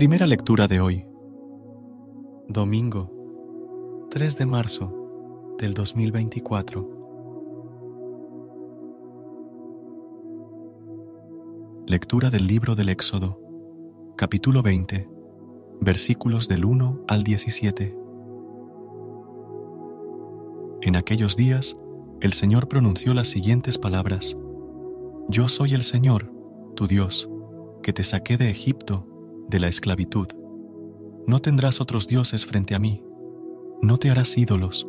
Primera lectura de hoy. Domingo, 3 de marzo del 2024. Lectura del libro del Éxodo, capítulo 20, versículos del 1 al 17. En aquellos días, el Señor pronunció las siguientes palabras. Yo soy el Señor, tu Dios, que te saqué de Egipto de la esclavitud. No tendrás otros dioses frente a mí. No te harás ídolos,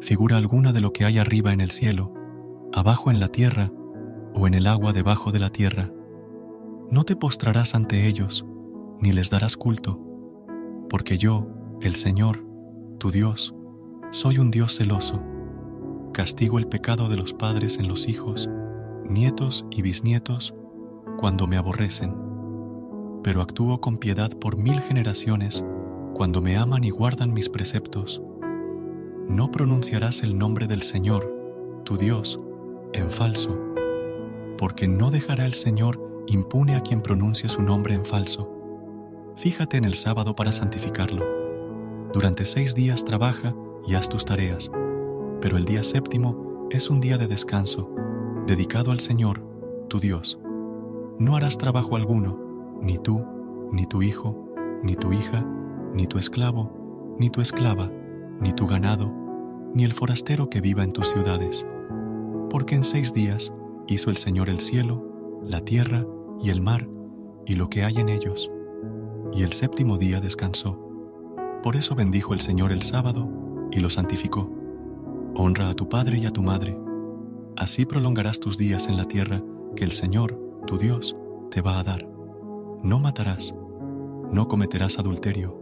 figura alguna de lo que hay arriba en el cielo, abajo en la tierra o en el agua debajo de la tierra. No te postrarás ante ellos, ni les darás culto, porque yo, el Señor, tu Dios, soy un Dios celoso. Castigo el pecado de los padres en los hijos, nietos y bisnietos, cuando me aborrecen pero actúo con piedad por mil generaciones cuando me aman y guardan mis preceptos. No pronunciarás el nombre del Señor, tu Dios, en falso, porque no dejará el Señor impune a quien pronuncie su nombre en falso. Fíjate en el sábado para santificarlo. Durante seis días trabaja y haz tus tareas, pero el día séptimo es un día de descanso, dedicado al Señor, tu Dios. No harás trabajo alguno, ni tú, ni tu hijo, ni tu hija, ni tu esclavo, ni tu esclava, ni tu ganado, ni el forastero que viva en tus ciudades. Porque en seis días hizo el Señor el cielo, la tierra y el mar, y lo que hay en ellos. Y el séptimo día descansó. Por eso bendijo el Señor el sábado y lo santificó. Honra a tu padre y a tu madre. Así prolongarás tus días en la tierra que el Señor, tu Dios, te va a dar. No matarás, no cometerás adulterio,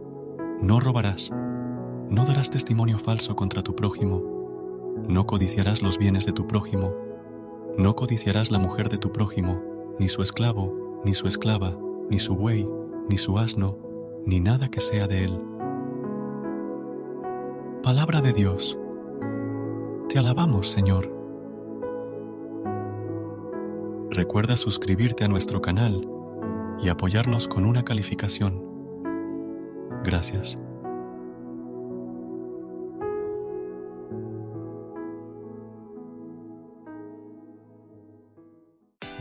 no robarás, no darás testimonio falso contra tu prójimo, no codiciarás los bienes de tu prójimo, no codiciarás la mujer de tu prójimo, ni su esclavo, ni su esclava, ni su buey, ni su asno, ni nada que sea de él. Palabra de Dios. Te alabamos, Señor. Recuerda suscribirte a nuestro canal y apoyarnos con una calificación. Gracias.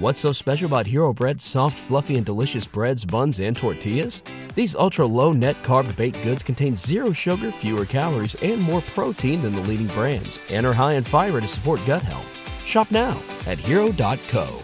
What's so special about Hero Bread's soft, fluffy, and delicious breads, buns, and tortillas? These ultra low net carb baked goods contain zero sugar, fewer calories, and more protein than the leading brands, and are high in fiber to support gut health. Shop now at hero.co.